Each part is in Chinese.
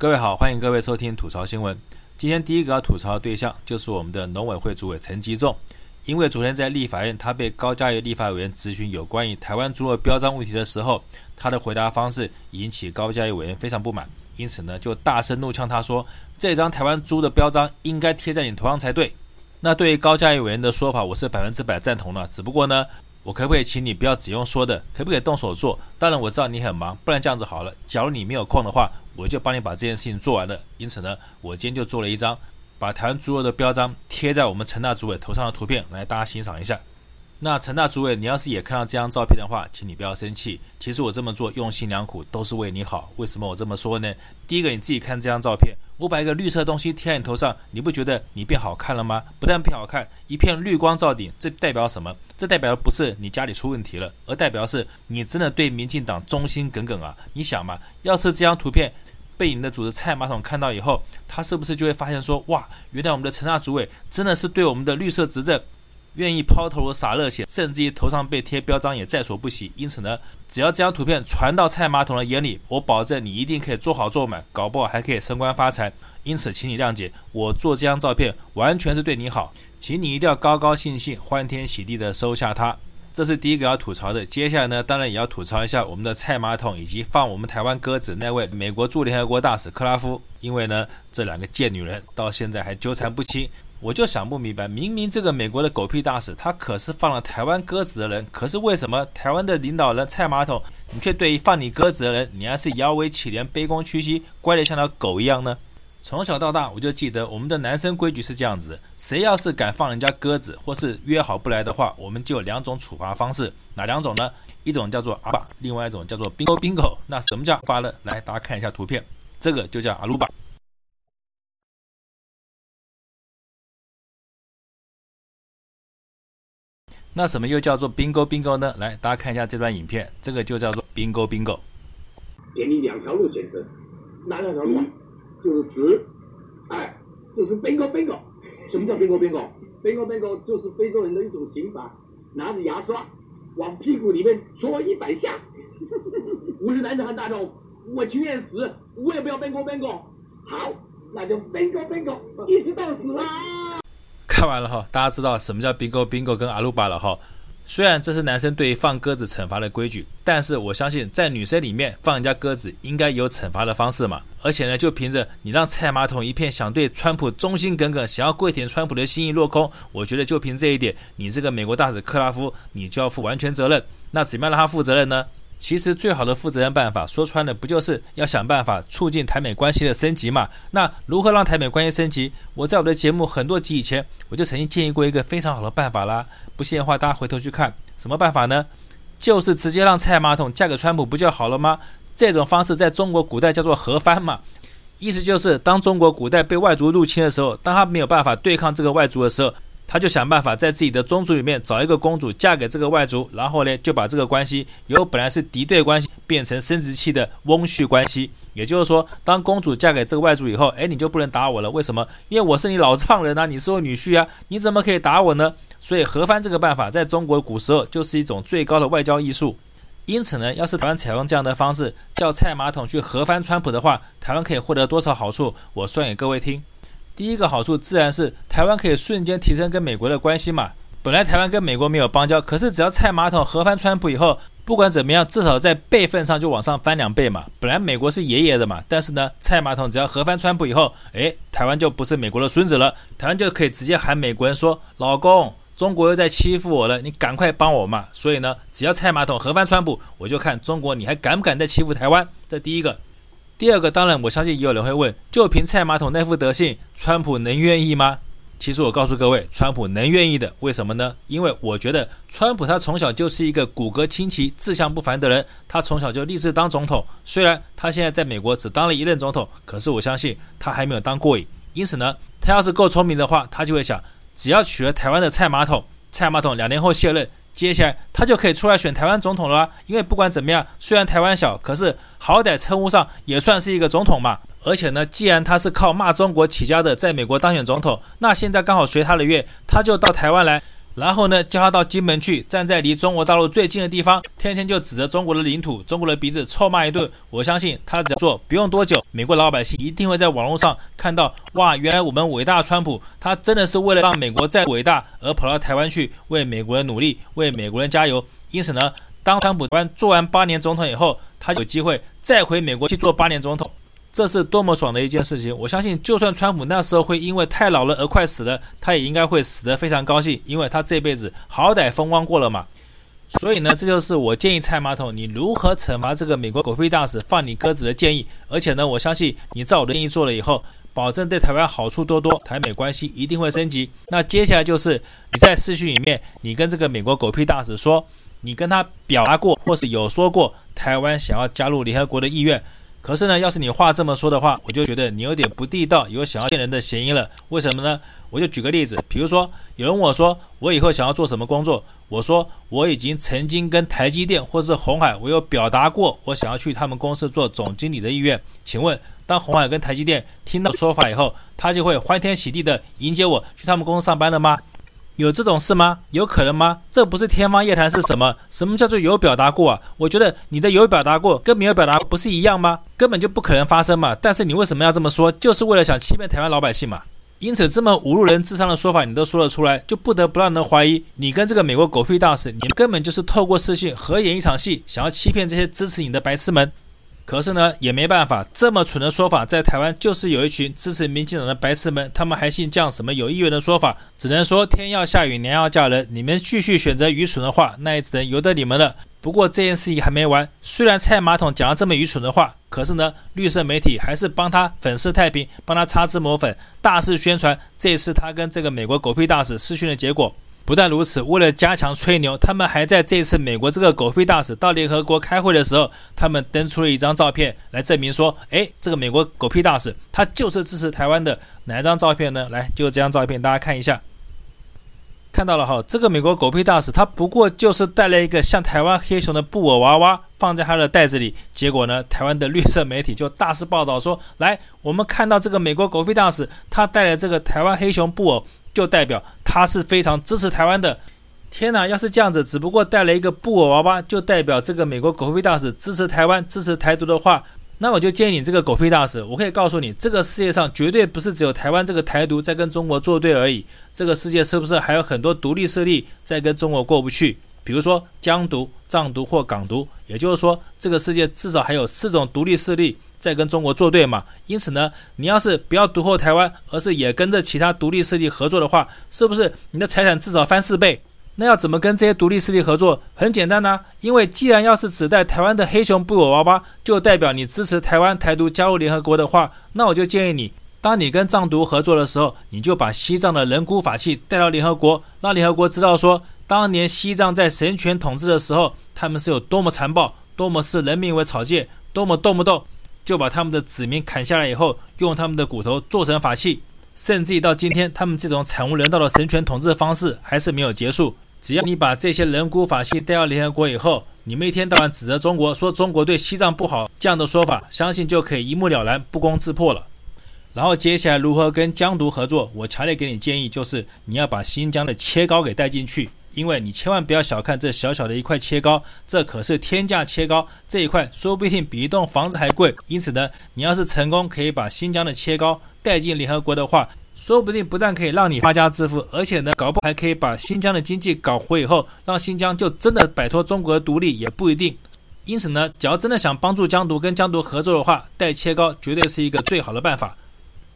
各位好，欢迎各位收听吐槽新闻。今天第一个要吐槽的对象就是我们的农委会主委陈吉仲，因为昨天在立法院，他被高嘉瑜立法委员质询有关于台湾猪肉标章问题的时候，他的回答方式引起高嘉瑜委员非常不满，因此呢就大声怒呛他说：“这张台湾猪的标章应该贴在你头上才对。”那对于高嘉瑜委员的说法，我是百分之百赞同的，只不过呢。我可不可以请你不要只用说的，可不可以动手做？当然我知道你很忙，不然这样子好了，假如你没有空的话，我就帮你把这件事情做完了。因此呢，我今天就做了一张把台湾猪肉的标章贴在我们陈大主委头上的图片，来大家欣赏一下。那陈大主委，你要是也看到这张照片的话，请你不要生气。其实我这么做用心良苦，都是为你好。为什么我这么说呢？第一个，你自己看这张照片，我把一个绿色东西贴在你头上，你不觉得你变好看了吗？不但变好看，一片绿光照顶，这代表什么？这代表不是你家里出问题了，而代表是你真的对民进党忠心耿耿啊！你想嘛，要是这张图片被你的主子蔡马桶看到以后，他是不是就会发现说，哇，原来我们的陈大主委真的是对我们的绿色执政。愿意抛头洒热血，甚至于头上被贴标章也在所不惜。因此呢，只要这张图片传到蔡马桶的眼里，我保证你一定可以做好做满，搞不好还可以升官发财。因此，请你谅解，我做这张照片完全是对你好，请你一定要高高兴兴、欢天喜地的收下它。这是第一个要吐槽的。接下来呢，当然也要吐槽一下我们的蔡马桶以及放我们台湾鸽子那位美国驻联合国大使克拉夫，因为呢，这两个贱女人到现在还纠缠不清。我就想不明白，明明这个美国的狗屁大使，他可是放了台湾鸽子的人，可是为什么台湾的领导人蔡马桶，你却对于放你鸽子的人，你还是摇尾乞怜、卑躬屈膝、乖得像条狗一样呢？从小到大，我就记得我们的男生规矩是这样子：谁要是敢放人家鸽子，或是约好不来的话，我们就有两种处罚方式。哪两种呢？一种叫做阿巴，另外一种叫做 bingo bingo。那什么叫阿巴呢？来，大家看一下图片，这个就叫阿鲁巴。那什么又叫做 bingo bingo 呢？来，大家看一下这段影片，这个就叫做 bingo bingo。给你两条路选择，哪两条路？就是死，哎，就是 bingo bingo。什么叫 bingo bingo？bingo bingo 就是非洲人的一种刑罚，拿着牙刷往屁股里面戳一百下。我是男子汉大众，我情愿死，我也不要 bingo bingo。好，那就 bingo bingo，一直到死啦。看完了哈，大家知道什么叫 bingo bingo 跟阿鲁巴了哈。虽然这是男生对放鸽子惩罚的规矩，但是我相信在女生里面放人家鸽子应该有惩罚的方式嘛。而且呢，就凭着你让蔡马桶一片想对川普忠心耿耿、想要跪舔川普的心意落空，我觉得就凭这一点，你这个美国大使克拉夫，你就要负完全责任。那怎么样让他负责任呢？其实最好的负责任办法，说穿了不就是要想办法促进台美关系的升级嘛？那如何让台美关系升级？我在我的节目很多集以前，我就曾经建议过一个非常好的办法啦。不信的话，大家回头去看，什么办法呢？就是直接让蔡马桶嫁给川普不就好了吗？这种方式在中国古代叫做和番嘛，意思就是当中国古代被外族入侵的时候，当他没有办法对抗这个外族的时候。他就想办法在自己的宗族里面找一个公主嫁给这个外族，然后呢，就把这个关系由本来是敌对关系变成生殖器的翁婿关系。也就是说，当公主嫁给这个外族以后，哎，你就不能打我了。为什么？因为我是你老丈人啊，你是我女婿啊，你怎么可以打我呢？所以和番这个办法在中国古时候就是一种最高的外交艺术。因此呢，要是台湾采用这样的方式，叫蔡马桶去和番川普的话，台湾可以获得多少好处？我算给各位听。第一个好处自然是台湾可以瞬间提升跟美国的关系嘛。本来台湾跟美国没有邦交，可是只要蔡马桶和翻川普以后，不管怎么样，至少在辈分上就往上翻两倍嘛。本来美国是爷爷的嘛，但是呢，蔡马桶只要和翻川普以后，诶，台湾就不是美国的孙子了，台湾就可以直接喊美国人说：“老公，中国又在欺负我了，你赶快帮我嘛。”所以呢，只要蔡马桶和翻川普，我就看中国你还敢不敢再欺负台湾。这第一个。第二个，当然，我相信也有人会问：就凭蔡马桶那副德性，川普能愿意吗？其实我告诉各位，川普能愿意的。为什么呢？因为我觉得川普他从小就是一个骨骼清奇、志向不凡的人，他从小就立志当总统。虽然他现在在美国只当了一任总统，可是我相信他还没有当过瘾。因此呢，他要是够聪明的话，他就会想：只要娶了台湾的蔡马桶，蔡马桶两年后卸任。接下来他就可以出来选台湾总统了，因为不管怎么样，虽然台湾小，可是好歹称呼上也算是一个总统嘛。而且呢，既然他是靠骂中国起家的，在美国当选总统，那现在刚好随他的愿，他就到台湾来，然后呢，叫他到金门去，站在离中国大陆最近的地方，天天就指着中国的领土、中国的鼻子臭骂一顿。我相信他只要做，不用多久，美国老百姓一定会在网络上看到，哇，原来我们伟大川普，他真的是为了让美国再伟大而跑到台湾去为美国人努力，为美国人加油。因此呢，当川普完做完八年总统以后，他有机会再回美国去做八年总统。这是多么爽的一件事情！我相信，就算川普那时候会因为太老了而快死了，他也应该会死得非常高兴，因为他这辈子好歹风光过了嘛。所以呢，这就是我建议蔡马桶你如何惩罚这个美国狗屁大使放你鸽子的建议。而且呢，我相信你照我的建议做了以后，保证对台湾好处多多，台美关系一定会升级。那接下来就是你在视讯里面，你跟这个美国狗屁大使说，你跟他表达过或是有说过台湾想要加入联合国的意愿。可是呢，要是你话这么说的话，我就觉得你有点不地道，有想要骗人的嫌疑了。为什么呢？我就举个例子，比如说有人问我说，我以后想要做什么工作？我说我已经曾经跟台积电或是鸿海，我有表达过我想要去他们公司做总经理的意愿。请问，当鸿海跟台积电听到说法以后，他就会欢天喜地的迎接我去他们公司上班了吗？有这种事吗？有可能吗？这不是天方夜谭是什么？什么叫做有表达过啊？我觉得你的有表达过跟没有表达不是一样吗？根本就不可能发生嘛！但是你为什么要这么说？就是为了想欺骗台湾老百姓嘛！因此这么侮辱人智商的说法你都说得出来，就不得不让人怀疑你跟这个美国狗屁大使，你根本就是透过视讯合演一场戏，想要欺骗这些支持你的白痴们。可是呢，也没办法，这么蠢的说法在台湾就是有一群支持民进党的白痴们，他们还信这样什么有意愿的说法，只能说天要下雨，娘要嫁人，你们继续选择愚蠢的话，那也只能由得你们了。不过这件事情还没完，虽然蔡马桶讲了这么愚蠢的话，可是呢，绿色媒体还是帮他粉饰太平，帮他擦脂抹粉，大肆宣传这次他跟这个美国狗屁大使视讯的结果。不但如此，为了加强吹牛，他们还在这次美国这个狗屁大使到联合国开会的时候，他们登出了一张照片来证明说，哎，这个美国狗屁大使他就是支持台湾的。哪一张照片呢？来，就这张照片，大家看一下。看到了哈，这个美国狗屁大使他不过就是带了一个像台湾黑熊的布偶娃娃放在他的袋子里，结果呢，台湾的绿色媒体就大肆报道说，来，我们看到这个美国狗屁大使他带了这个台湾黑熊布偶。就代表他是非常支持台湾的。天哪，要是这样子，只不过带了一个布偶娃娃，就代表这个美国狗屁大使支持台湾、支持台独的话，那我就建议你这个狗屁大使，我可以告诉你，这个世界上绝对不是只有台湾这个台独在跟中国作对而已。这个世界是不是还有很多独立势力在跟中国过不去？比如说疆独、藏独或港独，也就是说，这个世界至少还有四种独立势力在跟中国作对嘛。因此呢，你要是不要独后台湾，而是也跟着其他独立势力合作的话，是不是你的财产至少翻四倍？那要怎么跟这些独立势力合作？很简单呐、啊，因为既然要是只带台湾的黑熊布偶娃娃，就代表你支持台湾台独加入联合国的话，那我就建议你，当你跟藏独合作的时候，你就把西藏的人骨法器带到联合国，让联合国知道说。当年西藏在神权统治的时候，他们是有多么残暴，多么视人民为草芥，多么动不动就把他们的子民砍下来以后，用他们的骨头做成法器，甚至于到今天，他们这种惨无人道的神权统治方式还是没有结束。只要你把这些人骨法器带到联合国以后，你们一天到晚指责中国，说中国对西藏不好，这样的说法，相信就可以一目了然，不攻自破了。然后接下来如何跟疆独合作，我强烈给你建议，就是你要把新疆的切糕给带进去。因为你千万不要小看这小小的一块切糕，这可是天价切糕，这一块说不定比一栋房子还贵。因此呢，你要是成功可以把新疆的切糕带进联合国的话，说不定不但可以让你发家致富，而且呢，搞不还可以把新疆的经济搞活以后，让新疆就真的摆脱中国的独立也不一定。因此呢，只要真的想帮助疆独跟疆独合作的话，带切糕绝对是一个最好的办法。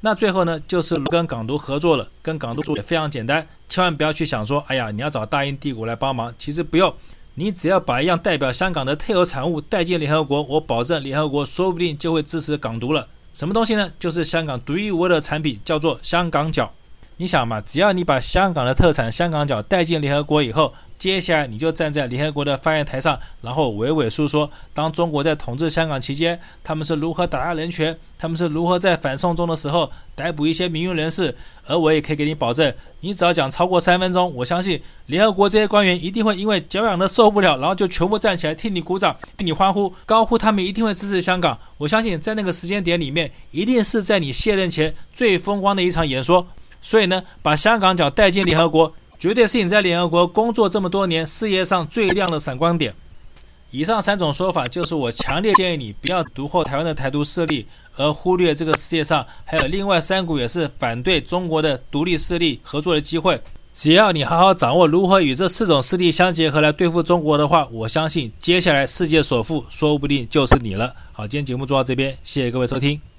那最后呢，就是跟港独合作了，跟港独做也非常简单，千万不要去想说，哎呀，你要找大英帝国来帮忙，其实不用，你只要把一样代表香港的特有产物带进联合国，我保证联合国说不定就会支持港独了。什么东西呢？就是香港独一无二的产品，叫做香港脚。你想嘛，只要你把香港的特产香港脚带进联合国以后，接下来你就站在联合国的发言台上，然后娓娓诉说，当中国在统治香港期间，他们是如何打压人权，他们是如何在反送中的时候逮捕一些民运人士。而我也可以给你保证，你只要讲超过三分钟，我相信联合国这些官员一定会因为脚痒的受不了，然后就全部站起来替你鼓掌，替你欢呼，高呼他们一定会支持香港。我相信在那个时间点里面，一定是在你卸任前最风光的一场演说。所以呢，把香港脚带进联合国。绝对是你在联合国工作这么多年事业上最亮的闪光点。以上三种说法，就是我强烈建议你不要独厚台湾的台独势力，而忽略这个世界上还有另外三股也是反对中国的独立势力合作的机会。只要你好好掌握如何与这四种势力相结合来对付中国的话，我相信接下来世界首富说不定就是你了。好，今天节目做到这边，谢谢各位收听。